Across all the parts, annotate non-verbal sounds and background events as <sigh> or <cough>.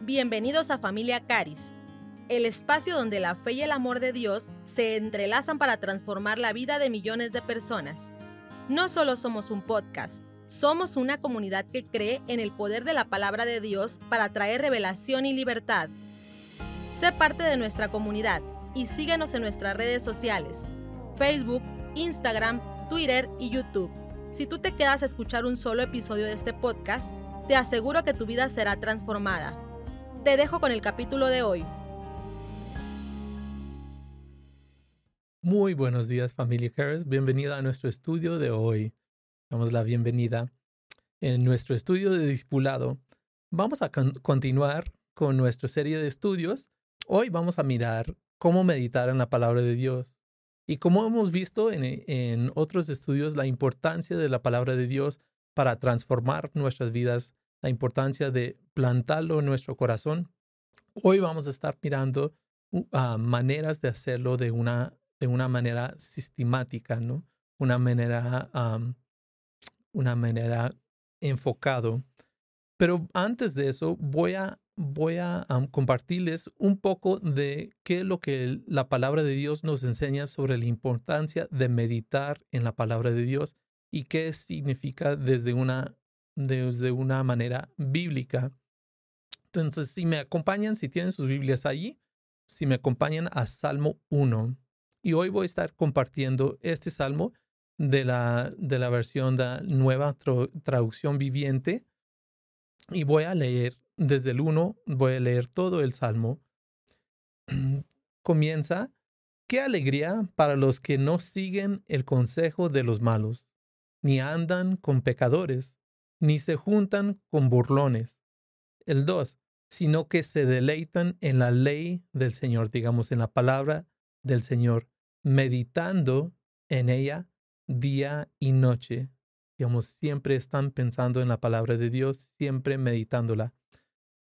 Bienvenidos a Familia Caris, el espacio donde la fe y el amor de Dios se entrelazan para transformar la vida de millones de personas. No solo somos un podcast, somos una comunidad que cree en el poder de la palabra de Dios para traer revelación y libertad. Sé parte de nuestra comunidad y síguenos en nuestras redes sociales, Facebook, Instagram, Twitter y YouTube. Si tú te quedas a escuchar un solo episodio de este podcast, te aseguro que tu vida será transformada. Te dejo con el capítulo de hoy. Muy buenos días familia Harris, bienvenida a nuestro estudio de hoy. Damos la bienvenida. En nuestro estudio de discipulado vamos a continuar con nuestra serie de estudios. Hoy vamos a mirar cómo meditar en la palabra de Dios. Y como hemos visto en, en otros estudios, la importancia de la palabra de Dios para transformar nuestras vidas, la importancia de plantarlo en nuestro corazón. Hoy vamos a estar mirando uh, maneras de hacerlo de una, de una manera sistemática, ¿no? Una manera, una manera enfocado. Pero antes de eso, voy a, voy a compartirles un poco de qué es lo que la palabra de Dios nos enseña sobre la importancia de meditar en la palabra de Dios y qué significa desde una, desde una manera bíblica. Entonces, si me acompañan, si tienen sus Biblias allí, si me acompañan a Salmo 1. Y hoy voy a estar compartiendo este salmo de la, de la versión de nueva traducción viviente. Y voy a leer desde el 1, voy a leer todo el salmo. <clears throat> Comienza, qué alegría para los que no siguen el consejo de los malos, ni andan con pecadores, ni se juntan con burlones. El 2, sino que se deleitan en la ley del Señor, digamos, en la palabra del Señor, meditando en ella día y noche. Digamos, siempre están pensando en la palabra de Dios, siempre meditándola.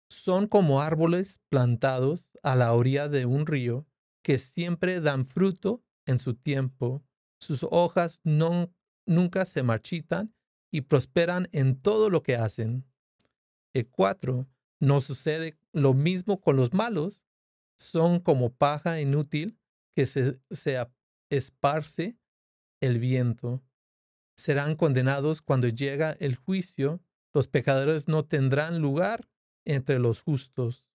Son como árboles plantados a la orilla de un río que siempre dan fruto en su tiempo. Sus hojas no nunca se marchitan y prosperan en todo lo que hacen. El cuatro, no sucede lo mismo con los malos. Son como paja inútil que se, se esparce el viento. Serán condenados cuando llega el juicio. Los pecadores no tendrán lugar entre los justos.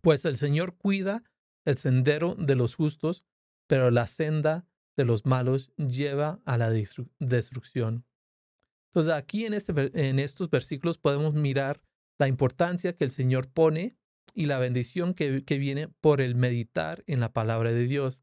Pues el Señor cuida el sendero de los justos, pero la senda de los malos lleva a la destrucción. Entonces aquí en, este, en estos versículos podemos mirar la importancia que el Señor pone y la bendición que, que viene por el meditar en la palabra de Dios.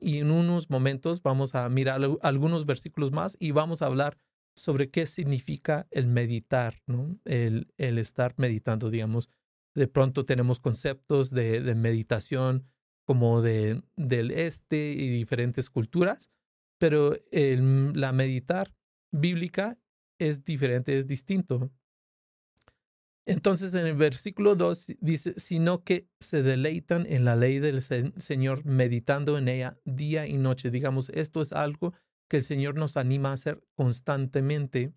Y en unos momentos vamos a mirar algunos versículos más y vamos a hablar sobre qué significa el meditar, ¿no? el, el estar meditando, digamos. De pronto tenemos conceptos de, de meditación como de, del este y diferentes culturas, pero el, la meditar bíblica es diferente, es distinto. Entonces en el versículo 2 dice, sino que se deleitan en la ley del Señor, meditando en ella día y noche. Digamos, esto es algo que el Señor nos anima a hacer constantemente.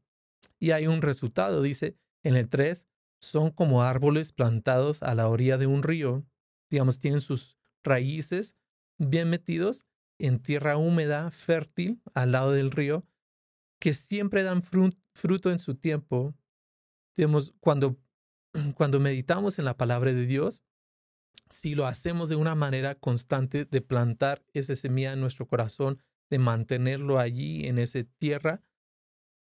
Y hay un resultado, dice en el 3, son como árboles plantados a la orilla de un río. Digamos, tienen sus raíces bien metidos en tierra húmeda, fértil, al lado del río, que siempre dan fruto en su tiempo. Digamos, cuando, <clears throat> cuando meditamos en la palabra de Dios, si lo hacemos de una manera constante de plantar esa semilla en nuestro corazón, de mantenerlo allí en esa tierra,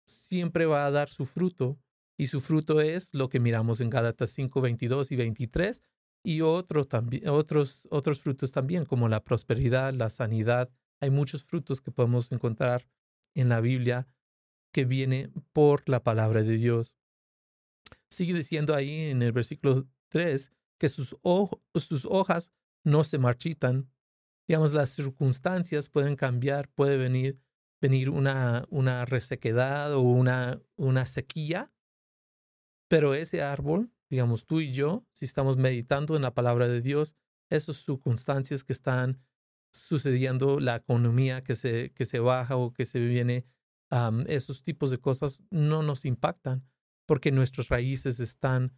siempre va a dar su fruto. Y su fruto es lo que miramos en Gálatas 5, 22 y 23, y también, otros, otros frutos también, como la prosperidad, la sanidad. Hay muchos frutos que podemos encontrar en la Biblia que viene por la palabra de Dios. Sigue diciendo ahí en el versículo 3 que sus, sus hojas no se marchitan. Digamos, las circunstancias pueden cambiar, puede venir, venir una, una resequedad o una, una sequía, pero ese árbol digamos, tú y yo, si estamos meditando en la palabra de Dios, esas circunstancias que están sucediendo, la economía que se, que se baja o que se viene, esos tipos de cosas no nos impactan porque nuestras raíces están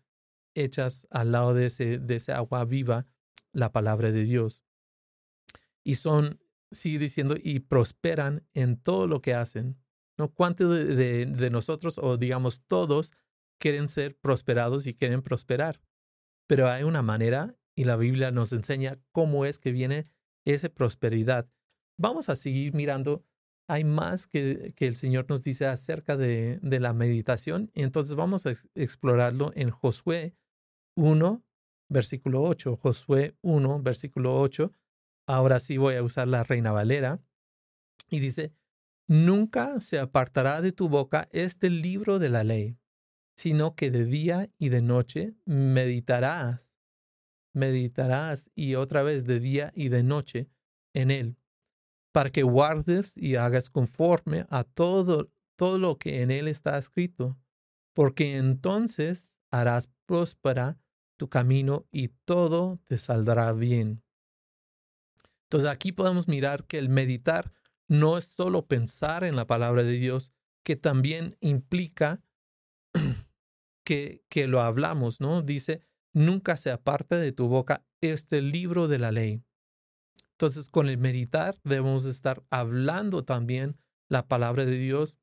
hechas al lado de ese, de ese agua viva, la palabra de Dios. Y son, sigue diciendo, y prosperan en todo lo que hacen. ¿No? ¿Cuántos de, de nosotros, o digamos todos, quieren ser prosperados y quieren prosperar? Pero hay una manera, y la Biblia nos enseña cómo es que viene esa prosperidad. Vamos a seguir mirando hay más que, el Señor nos dice acerca de, la meditación. Entonces vamos a explorarlo en Josué 1, versículo 8. Josué 1, versículo 8. Ahora sí voy a usar la Reina Valera. Y dice, nunca se apartará de tu boca este libro de la ley, sino que de día y de noche meditarás, meditarás y otra vez de día y de noche en él para que guardes y hagas conforme a todo, todo lo que en él está escrito, porque entonces harás próspera tu camino y todo te saldrá bien. Entonces aquí podemos mirar que el meditar no es solo pensar en la palabra de Dios, que también implica <clears throat> que, que lo hablamos, ¿no? Dice, nunca se aparte de tu boca este libro de la ley entonces, con el meditar debemos estar hablando también la palabra de Dios.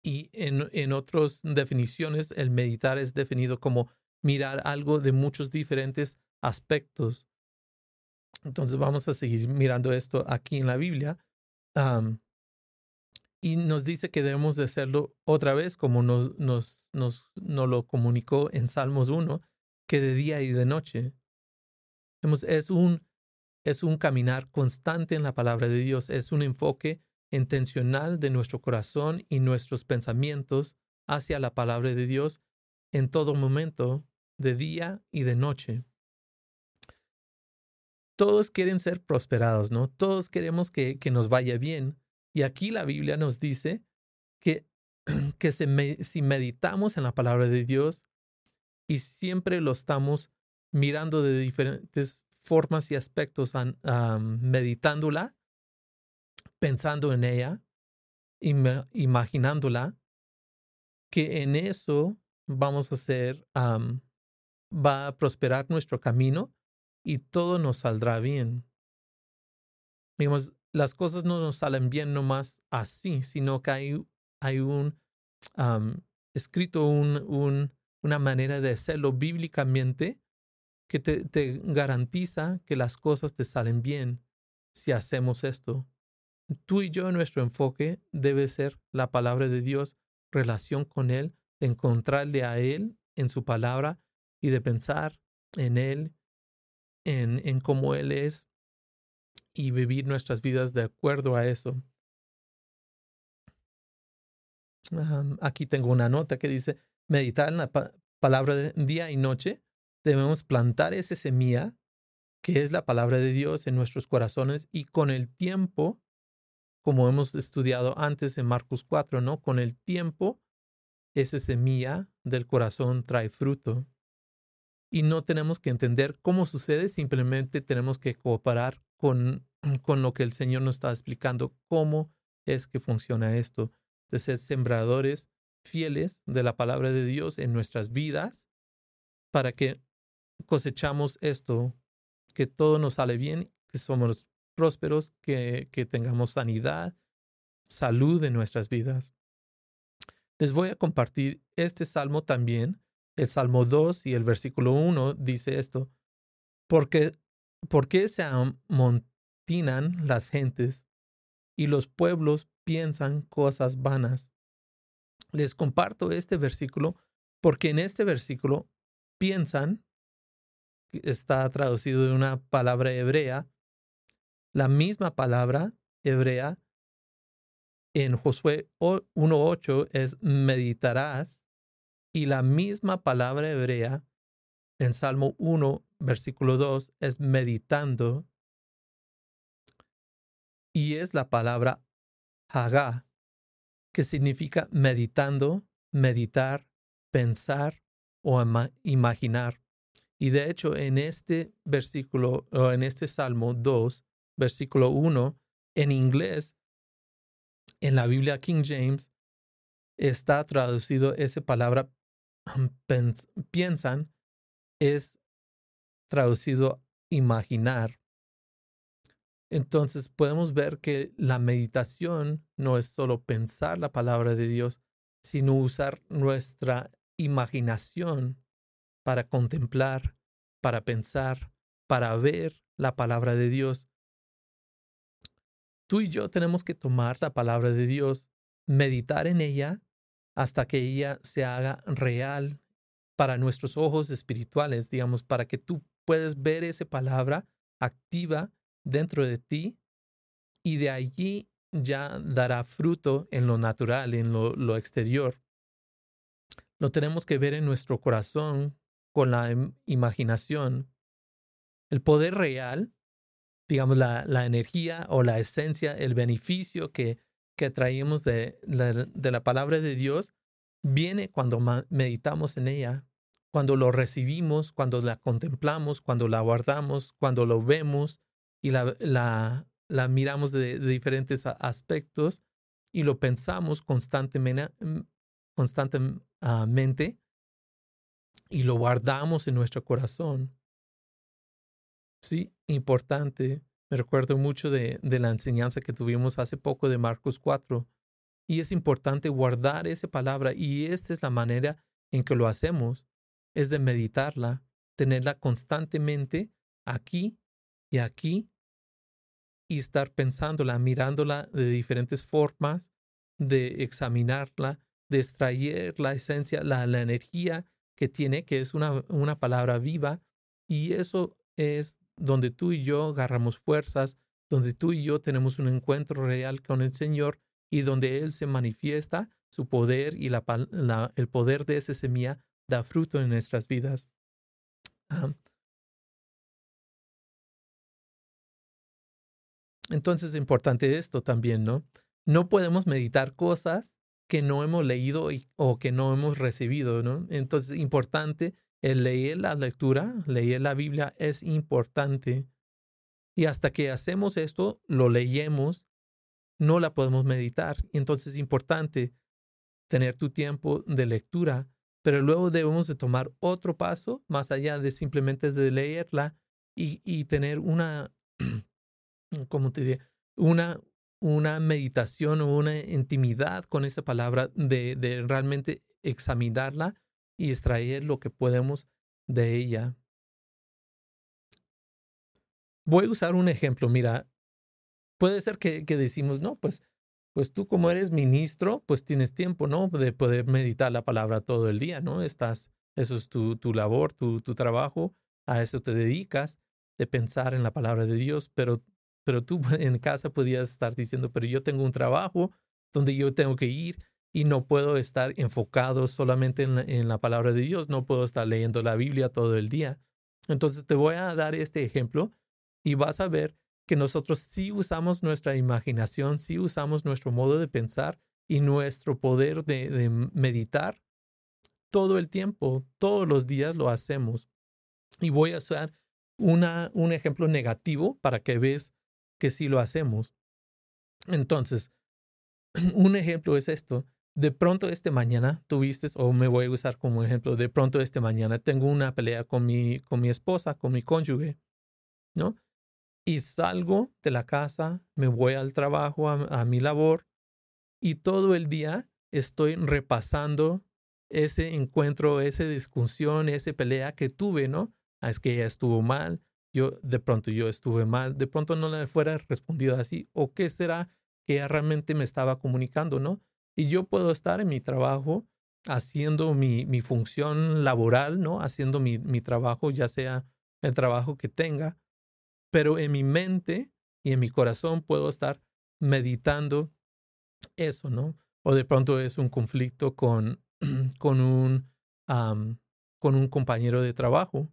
Y en, en otras definiciones, el meditar es definido como mirar algo de muchos diferentes aspectos. Entonces vamos a seguir mirando esto aquí en la Biblia. y nos dice que debemos de hacerlo otra vez, como nos, nos, nos, nos lo comunicó en Salmos 1, que de día y de noche. Es un es un caminar constante en la palabra de Dios, es un enfoque intencional de nuestro corazón y nuestros pensamientos hacia la palabra de Dios en todo momento, de día y de noche. Todos quieren ser prosperados, ¿no? Todos queremos que, que nos vaya bien. Y aquí la Biblia nos dice que, <clears throat> que si meditamos en la palabra de Dios y siempre lo estamos mirando de diferentes formas y aspectos meditándola, pensando en ella, imaginándola, que en eso vamos a hacer, va a prosperar nuestro camino y todo nos saldrá bien. Digamos, las cosas no nos salen bien nomás así, sino que hay, hay un escrito, un, una manera de hacerlo bíblicamente que te, garantiza que las cosas te salen bien si hacemos esto. Tú y yo, nuestro enfoque debe ser la palabra de Dios, relación con Él, de encontrarle a Él en su palabra y de pensar en Él, en, en cómo Él es y vivir nuestras vidas de acuerdo a eso. aquí tengo una nota que dice, meditar en la palabra de día y noche debemos plantar esa semilla que es la palabra de Dios en nuestros corazones y con el tiempo, como hemos estudiado antes en Marcos 4, ¿no? Con el tiempo, esa semilla del corazón trae fruto. Y no tenemos que entender cómo sucede, simplemente tenemos que cooperar con, con lo que el Señor nos está explicando, cómo es que funciona esto, de ser sembradores fieles de la palabra de Dios en nuestras vidas para que cosechamos esto, que todo nos sale bien, que somos prósperos, que, que tengamos sanidad, salud en nuestras vidas. Les voy a compartir este salmo también. El Salmo 2 y el versículo 1 dice esto. Porque, ¿Por qué se amontinan las gentes y los pueblos piensan cosas vanas? Les comparto este versículo porque en este versículo piensan está traducido de una palabra hebrea. La misma palabra hebrea en Josué 1.8 es meditarás y la misma palabra hebrea en Salmo 1, versículo 2 es meditando y es la palabra hagá, que significa meditando, meditar, pensar o imaginar. Y de hecho, en este versículo, o en este Salmo 2, versículo 1, en inglés, en la Biblia King James, está traducido esa palabra piensan es traducido imaginar. Entonces podemos ver que la meditación no es solo pensar la palabra de Dios, sino usar nuestra imaginación para contemplar, para pensar, para ver la palabra de Dios. Tú y yo tenemos que tomar la palabra de Dios, meditar en ella hasta que ella se haga real para nuestros ojos espirituales, digamos, para que tú puedas ver esa palabra activa dentro de ti y de allí ya dará fruto en lo natural, en lo, exterior. Lo tenemos que ver en nuestro corazón con la imaginación. El poder real, digamos, la, la energía o la esencia, el beneficio que, que traemos de, de la palabra de Dios, viene cuando meditamos en ella, cuando lo recibimos, cuando la contemplamos, cuando la guardamos, cuando lo vemos y la, la, miramos de, diferentes aspectos y lo pensamos constantemente, mm, constantemente y lo guardamos en nuestro corazón. Sí, importante. Me recuerdo mucho de, de la enseñanza que tuvimos hace poco de Marcos 4. Y es importante guardar esa palabra y esta es la manera en que lo hacemos. Es de meditarla, tenerla constantemente aquí y aquí y estar pensándola, mirándola de diferentes formas, de examinarla, de extraer la esencia, la, la energía que tiene, que es una, una palabra viva. Y eso es donde tú y yo agarramos fuerzas, donde tú y yo tenemos un encuentro real con el Señor y donde Él se manifiesta, su poder y la, el poder de esa semilla da fruto en nuestras vidas. Entonces es importante esto también, ¿no? No podemos meditar cosas que no hemos leído o que no hemos recibido, ¿no? Entonces es importante el leer la lectura, leer la Biblia es importante. Y hasta que hacemos esto, lo leemos, no la podemos meditar. Entonces es importante tener tu tiempo de lectura, pero luego debemos de tomar otro paso más allá de simplemente de leerla y, y tener una <clears throat> como te diría, una, una meditación o una intimidad con esa palabra de, de realmente examinarla y extraer lo que podemos de ella. Voy a usar un ejemplo. Mira, puede ser que, que decimos, no, pues, pues tú como eres ministro, pues tienes tiempo, ¿no? De poder meditar la palabra todo el día, ¿no? Estás, eso es tu, tu labor, tu, tu trabajo, a eso te dedicas, de pensar en la palabra de Dios, pero pero tú <laughs> en casa podías estar diciendo, pero yo tengo un trabajo donde yo tengo que ir y no puedo estar enfocado solamente en la, palabra de Dios, no puedo estar leyendo la Biblia todo el día. Entonces te voy a dar este ejemplo y vas a ver que nosotros sí usamos nuestra imaginación, sí usamos nuestro modo de pensar y nuestro poder de, meditar todo el tiempo, todos los días lo hacemos. Y voy a usar una, un ejemplo negativo para que veas que sí lo hacemos. Entonces, <clears throat> un ejemplo es esto. De pronto este mañana tuviste, o me voy a usar como ejemplo, de pronto este mañana tengo una pelea con mi, con mi esposa, con mi cónyuge, ¿no? Y salgo de la casa, me voy al trabajo, a, a mi labor, y todo el día estoy repasando ese encuentro, esa discusión, esa pelea que tuve, ¿no? Ah, es que ella estuvo mal, yo de pronto yo estuve mal, de pronto no le fuera respondido así, o qué será que realmente me estaba comunicando, ¿no? Y yo puedo estar en mi trabajo haciendo mi, mi función laboral, ¿no? Haciendo mi, mi trabajo, ya sea el trabajo que tenga, pero en mi mente y en mi corazón puedo estar meditando eso, ¿no? O de pronto es un conflicto con, <clears throat> con, un, con un compañero de trabajo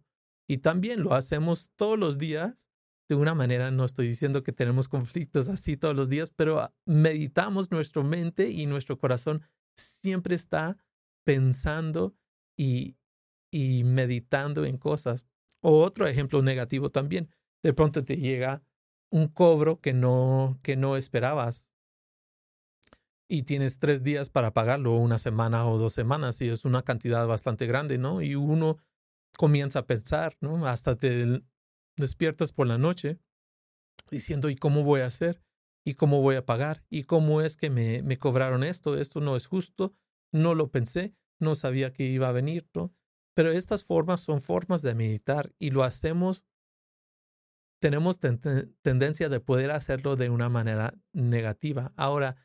y también lo hacemos todos los días. De una manera, no estoy diciendo que tenemos conflictos así todos los días, pero ah, meditamos nuestra mente y nuestro corazón siempre está pensando y, y meditando en cosas. O otro ejemplo negativo también, de pronto te llega un cobro que no, que no esperabas y tienes tres días para pagarlo, una semana o dos semanas, y es una cantidad bastante grande, ¿no? Y uno comienza a pensar, ¿no? Hasta te despiertas por la noche diciendo, ¿y cómo voy a hacer? ¿Y cómo voy a pagar? ¿Y cómo es que me, me cobraron esto? Esto no es justo, no lo pensé, no sabía que iba a venir, ¿no? Pero estas formas son formas de meditar y lo hacemos, tenemos tendencia de poder hacerlo de una manera negativa. Ahora,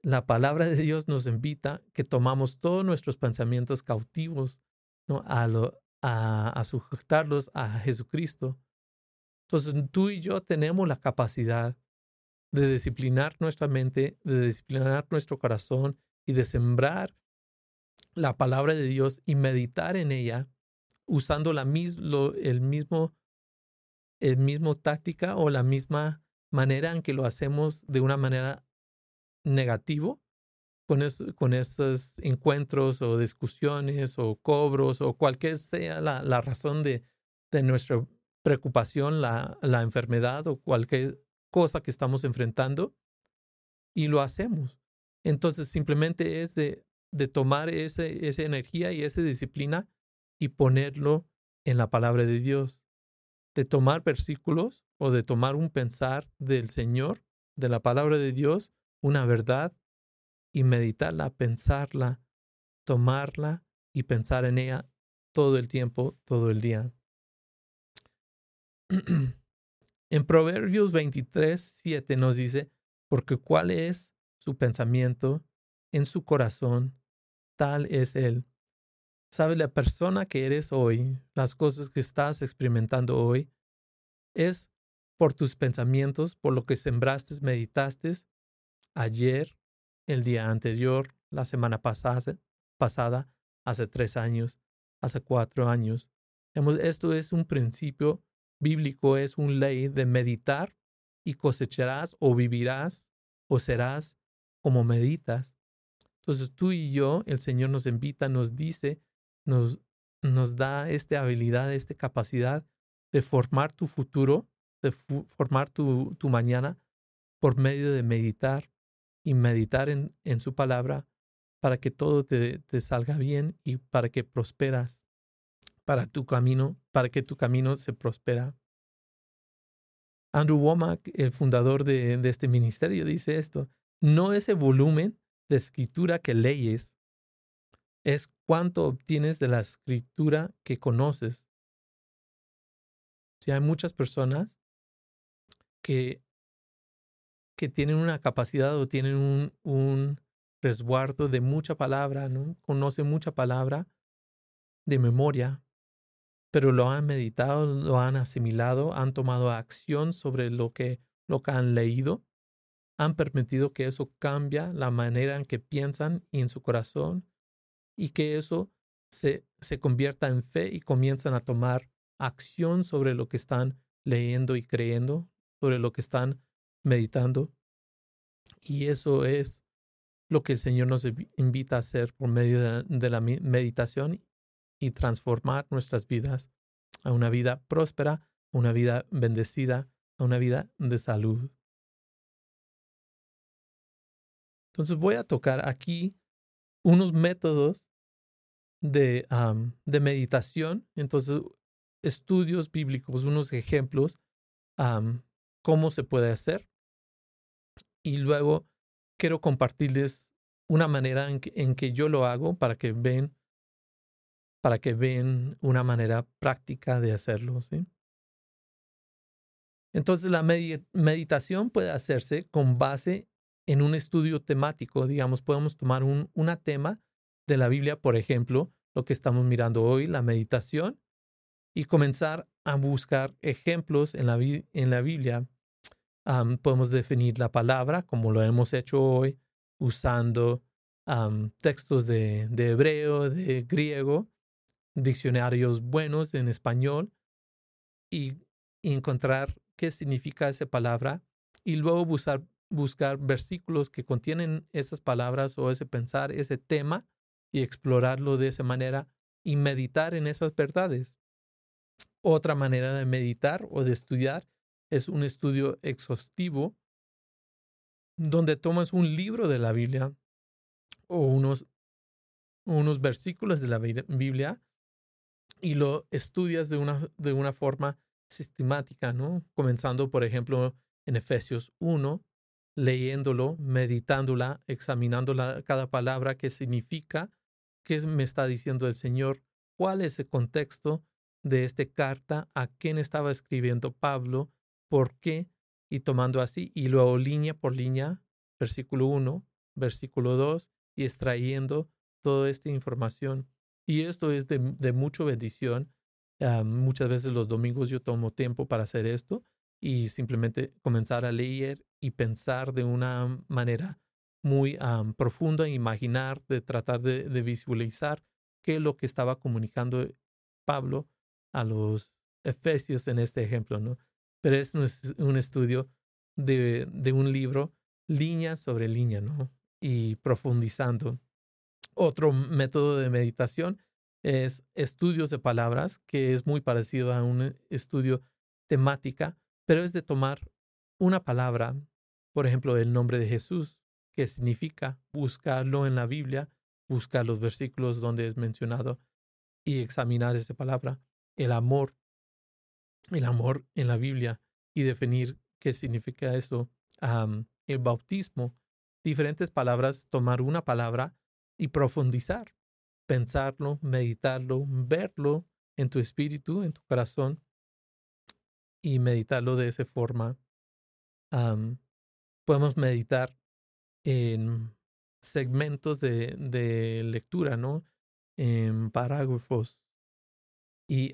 la palabra de Dios nos invita que tomamos todos nuestros pensamientos cautivos ¿no? a, lo, a, sujetarlos a Jesucristo. Entonces tú y yo tenemos la capacidad de disciplinar nuestra mente, de disciplinar nuestro corazón y de sembrar la palabra de Dios y meditar en ella usando la el mismo el mismo táctica o la misma manera en que lo hacemos de una manera negativo con, esos encuentros o discusiones o cobros o cualquier sea la, la razón de, de, nuestra preocupación, la, la enfermedad o cualquier cosa que estamos enfrentando y lo hacemos. Entonces simplemente es de, de tomar ese, esa energía y esa disciplina y ponerlo en la palabra de Dios. De tomar versículos o de tomar un pensar del Señor, de la palabra de Dios, una verdad y meditarla, pensarla, tomarla y pensar en ella todo el tiempo, todo el día. <clears throat> en Proverbios 23, 7 nos dice, porque cuál es su pensamiento en su corazón, tal es él. Sabes, la persona que eres hoy, las cosas que estás experimentando hoy, es por tus pensamientos, por lo que sembraste, meditaste ayer, el día anterior, la semana pasada, pasada hace tres años, hace cuatro años. Esto es un principio bíblico, es una ley de meditar y cosecharás o vivirás o serás como meditas. Entonces tú y yo, el Señor nos invita, nos dice, nos, nos da esta habilidad, esta capacidad de formar tu futuro, de formar tu, tu mañana por medio de meditar y meditar en, en su palabra para que todo te, te, salga bien y para que prosperas, para tu camino, para que tu camino se prospera. Andrew Womack, el fundador de, de este ministerio, dice esto, no ese volumen de escritura que leyes, es cuánto obtienes de la escritura que conoces. Si hay muchas personas que que tienen una capacidad o tienen un, resguardo de mucha palabra, ¿no? Conocen mucha palabra de memoria, pero lo han meditado, lo han asimilado, han tomado acción sobre lo que, lo que han leído, han permitido que eso cambie la manera en que piensan y en su corazón y que eso se, se convierta en fe y comienzan a tomar acción sobre lo que están leyendo y creyendo, sobre lo que están meditando. Y eso es lo que el Señor nos invita a hacer por medio de la, meditación y transformar nuestras vidas a una vida próspera, una vida bendecida, a una vida de salud. Entonces voy a tocar aquí unos métodos de, de meditación, entonces estudios bíblicos, unos ejemplos, cómo se puede hacer y luego quiero compartirles una manera en que, yo lo hago para que ven para que ven una manera práctica de hacerlo, ¿sí? Entonces la meditación puede hacerse con base en un estudio temático, digamos, podemos tomar un una tema de la Biblia, por ejemplo, lo que estamos mirando hoy, la meditación, y comenzar a buscar ejemplos en la, en la Biblia podemos definir la palabra como lo hemos hecho hoy usando textos de, de, hebreo, de griego, diccionarios buenos en español y, encontrar qué significa esa palabra y luego buscar, buscar versículos que contienen esas palabras o ese pensar, ese tema y explorarlo de esa manera y meditar en esas verdades. Otra manera de meditar o de estudiar es un estudio exhaustivo donde tomas un libro de la Biblia o unos, unos versículos de la Biblia y lo estudias de una, de una forma sistemática, ¿no? Comenzando, por ejemplo, en Efesios 1, leyéndolo, meditándola, examinándola, cada palabra, qué significa, qué me está diciendo el Señor, cuál es el contexto de esta carta, a quién estaba escribiendo Pablo, por qué, y tomando así, y luego línea por línea, versículo 1, versículo 2, y extrayendo toda esta información. Y esto es de, de mucha bendición. Ah, muchas veces los domingos yo tomo tiempo para hacer esto y simplemente comenzar a leer y pensar de una manera muy profunda, imaginar, de tratar de, de, visualizar qué es lo que estaba comunicando Pablo a los efesios en este ejemplo, ¿no? Pero es un estudio de, de un libro, línea sobre línea, ¿no? Y profundizando. Otro método de meditación es estudios de palabras, que es muy parecido a un estudio temática, pero es de tomar una palabra, por ejemplo, el nombre de Jesús, que significa buscarlo en la Biblia, buscar los versículos donde es mencionado y examinar esa palabra, el amor, el amor en la Biblia y definir qué significa eso, el bautismo, diferentes palabras, tomar una palabra y profundizar, pensarlo, meditarlo, verlo en tu espíritu, en tu corazón y meditarlo de esa forma. podemos meditar en segmentos de, de, lectura, ¿no? En parágrafos. Y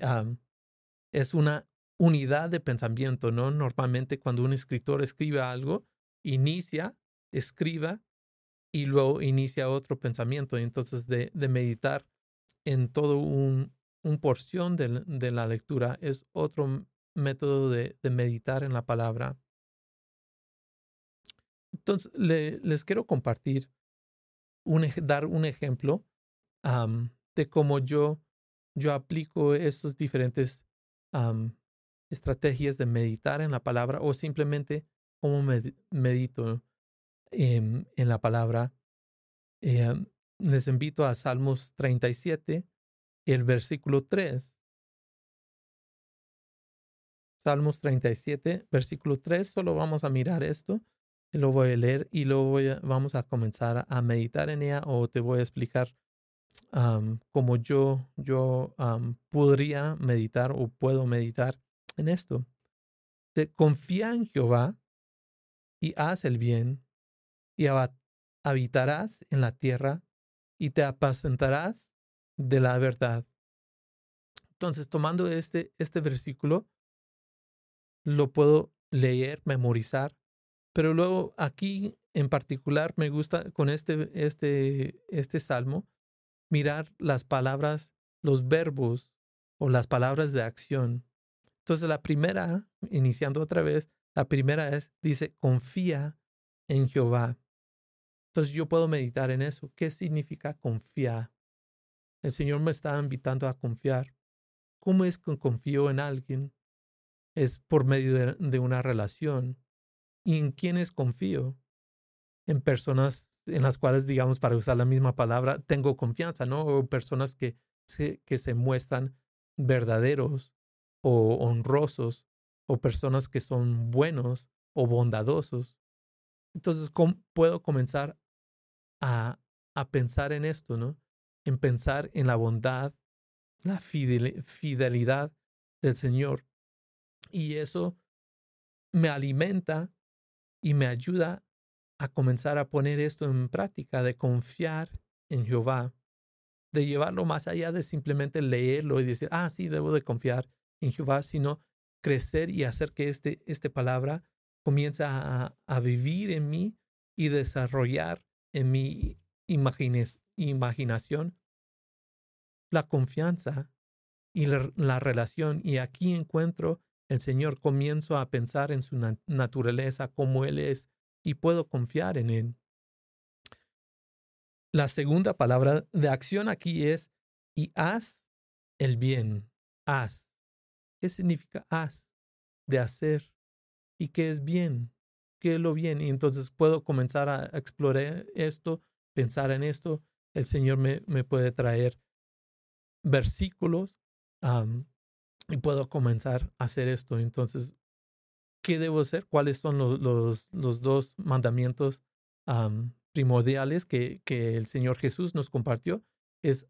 es una unidad de pensamiento, ¿no? Normalmente cuando un escritor escribe algo, inicia, escriba y luego inicia otro pensamiento. Entonces, de, meditar en todo un, porción de, de, la lectura es otro método de, meditar en la palabra. Entonces, le, les quiero compartir, dar un ejemplo de cómo yo, yo aplico estos diferentes estrategias de meditar en la palabra o simplemente cómo medito en, la palabra. Eh, les invito a Salmos 37, el versículo 3. Salmos 37, versículo 3, solo vamos a mirar esto, lo voy a leer y luego vamos a comenzar a meditar en ella o te voy a explicar cómo yo, yo podría meditar o puedo meditar en esto. Te confía en Jehová y haz el bien y habitarás en la tierra y te apacentarás de la verdad. Entonces, tomando este, este versículo, lo puedo leer, memorizar, pero luego aquí en particular me gusta con este, este, este salmo mirar las palabras, los verbos o las palabras de acción. Entonces, la primera, iniciando otra vez, la primera es, dice, confía en Jehová. Entonces yo puedo meditar en eso. ¿Qué significa confiar? El Señor me está invitando a confiar. ¿Cómo es que confío en alguien? Es por medio de, una relación. ¿Y en quiénes confío? En personas en las cuales, digamos, para usar la misma palabra, tengo confianza, ¿no? O personas que se, que se muestran verdaderos o honrosos, o personas que son buenos o bondadosos. Entonces, ¿cómo puedo comenzar a, a pensar en esto, ¿no? En pensar en la bondad, la fidelidad del Señor. Y eso me alimenta y me ayuda a comenzar a poner esto en práctica, de confiar en Jehová, de llevarlo más allá de simplemente leerlo y decir, ah, sí, debo de confiar en Jehová, sino crecer y hacer que este, esta palabra comience a, a, vivir en mí y desarrollar en mi imaginación la confianza y la, relación. Y aquí encuentro el Señor, comienzo a pensar en su naturaleza, como Él es, y puedo confiar en Él. La segunda palabra de acción aquí es, y haz el bien, haz. ¿Qué significa haz? De hacer. ¿Y qué es bien? ¿Qué es lo bien? Y entonces puedo comenzar a explorar esto, pensar en esto. El Señor me, me puede traer versículos y puedo comenzar a hacer esto. Entonces, ¿qué debo hacer? ¿Cuáles son los, los, dos mandamientos primordiales que, que el Señor Jesús nos compartió? Es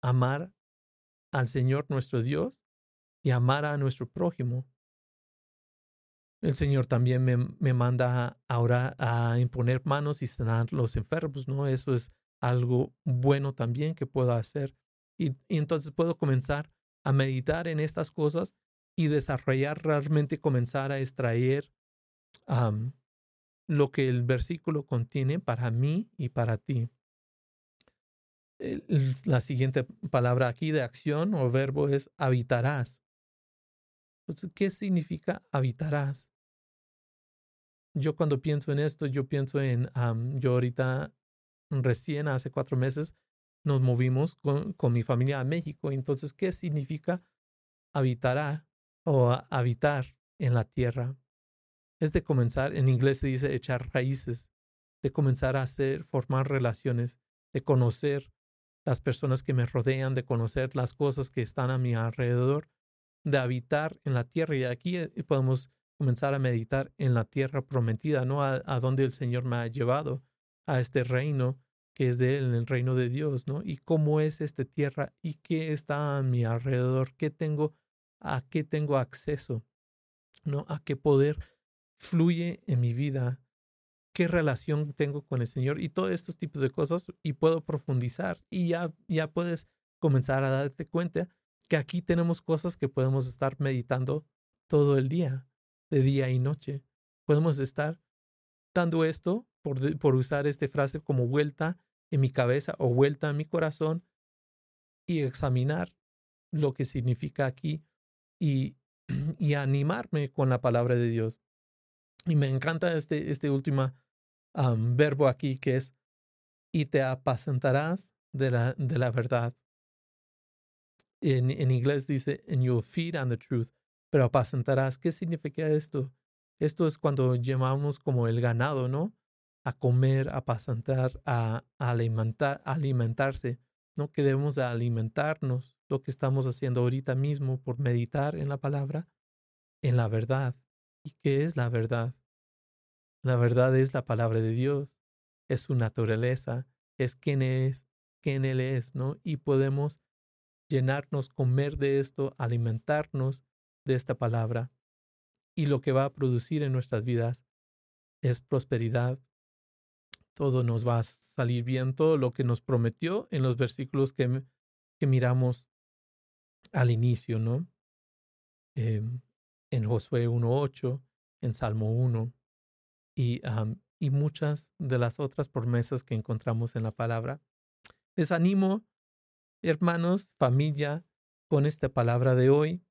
amar al Señor nuestro Dios y amar a nuestro prójimo. El Señor también me, me manda ahora a imponer manos y sanar los enfermos, ¿no? Eso es algo bueno también que puedo hacer. Y, entonces puedo comenzar a meditar en estas cosas y desarrollar realmente, comenzar a extraer lo que el versículo contiene para mí y para ti. La siguiente palabra aquí de acción o verbo es habitarás. ¿Qué significa habitarás? Yo cuando pienso en esto, yo pienso en, yo ahorita recién hace cuatro meses nos movimos con, mi familia a México. Entonces, ¿qué significa habitará o habitar en la tierra? Es de comenzar, en inglés se dice echar raíces, de comenzar a hacer, formar relaciones, de conocer las personas que me rodean, de conocer las cosas que están a mi alrededor, de habitar en la tierra. Y aquí eh, podemos comenzar a meditar en la tierra prometida, ¿no? A, a donde el Señor me ha llevado, a este reino que es de él, el reino de Dios, ¿no? Y cómo es esta tierra y qué está a mi alrededor, qué tengo, a qué tengo acceso, ¿no? A qué poder fluye en mi vida, qué relación tengo con el Señor y todos estos tipos de cosas y puedo profundizar y ya, ya puedes comenzar a darte cuenta que aquí tenemos cosas que podemos estar meditando todo el día, de día y noche. Podemos estar dando esto, por, por usar esta frase como vuelta en mi cabeza o vuelta en mi corazón y examinar lo que significa aquí y, <clears throat> y animarme con la palabra de Dios. Y me encanta este, este último verbo aquí que es, y te apacentarás de la, de la verdad. En, en inglés dice, and you'll feed on the truth, pero apacentarás. ¿Qué significa esto? Esto es cuando llamamos como el ganado, ¿no? A comer, a apacentar, a, alimentar, alimentarse, ¿no? Que debemos de alimentarnos, lo que estamos haciendo ahorita mismo por meditar en la palabra, en la verdad. ¿Y qué es la verdad? La verdad es la palabra de Dios, es su naturaleza, es quién es, quién Él es, ¿no? Y podemos llenarnos, comer de esto, alimentarnos de esta palabra y lo que va a producir en nuestras vidas es prosperidad. Todo nos va a salir bien, todo lo que nos prometió en los versículos que, que miramos al inicio, ¿no? Em, en Josué 1.8, en Salmo 1 y, y muchas de las otras promesas que encontramos en la palabra. Les animo, hermanos, familia, con esta palabra de hoy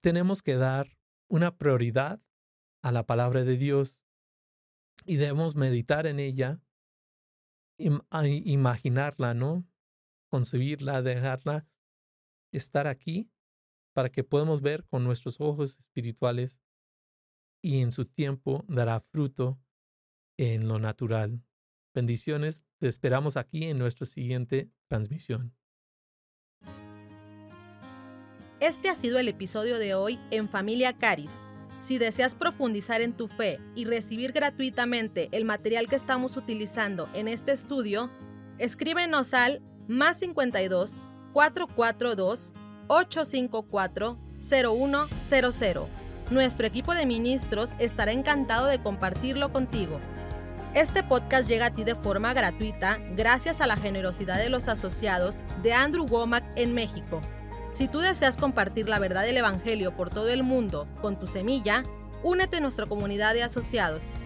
tenemos que dar una prioridad a la palabra de Dios y debemos meditar en ella, imaginarla, ¿no? Concebirla, dejarla estar aquí para que podamos ver con nuestros ojos espirituales y en su tiempo dará fruto en lo natural. Bendiciones, te esperamos aquí en nuestra siguiente transmisión. Este ha sido el episodio de hoy en Familia Caris. Si deseas profundizar en tu fe y recibir gratuitamente el material que estamos utilizando en este estudio, escríbenos al más 52 442 854 0100. Nuestro equipo de ministros estará encantado de compartirlo contigo. Este podcast llega a ti de forma gratuita gracias a la generosidad de los asociados de Andrew Womack en México. Si tú deseas compartir la verdad del Evangelio por todo el mundo con tu semilla, únete a nuestra comunidad de asociados.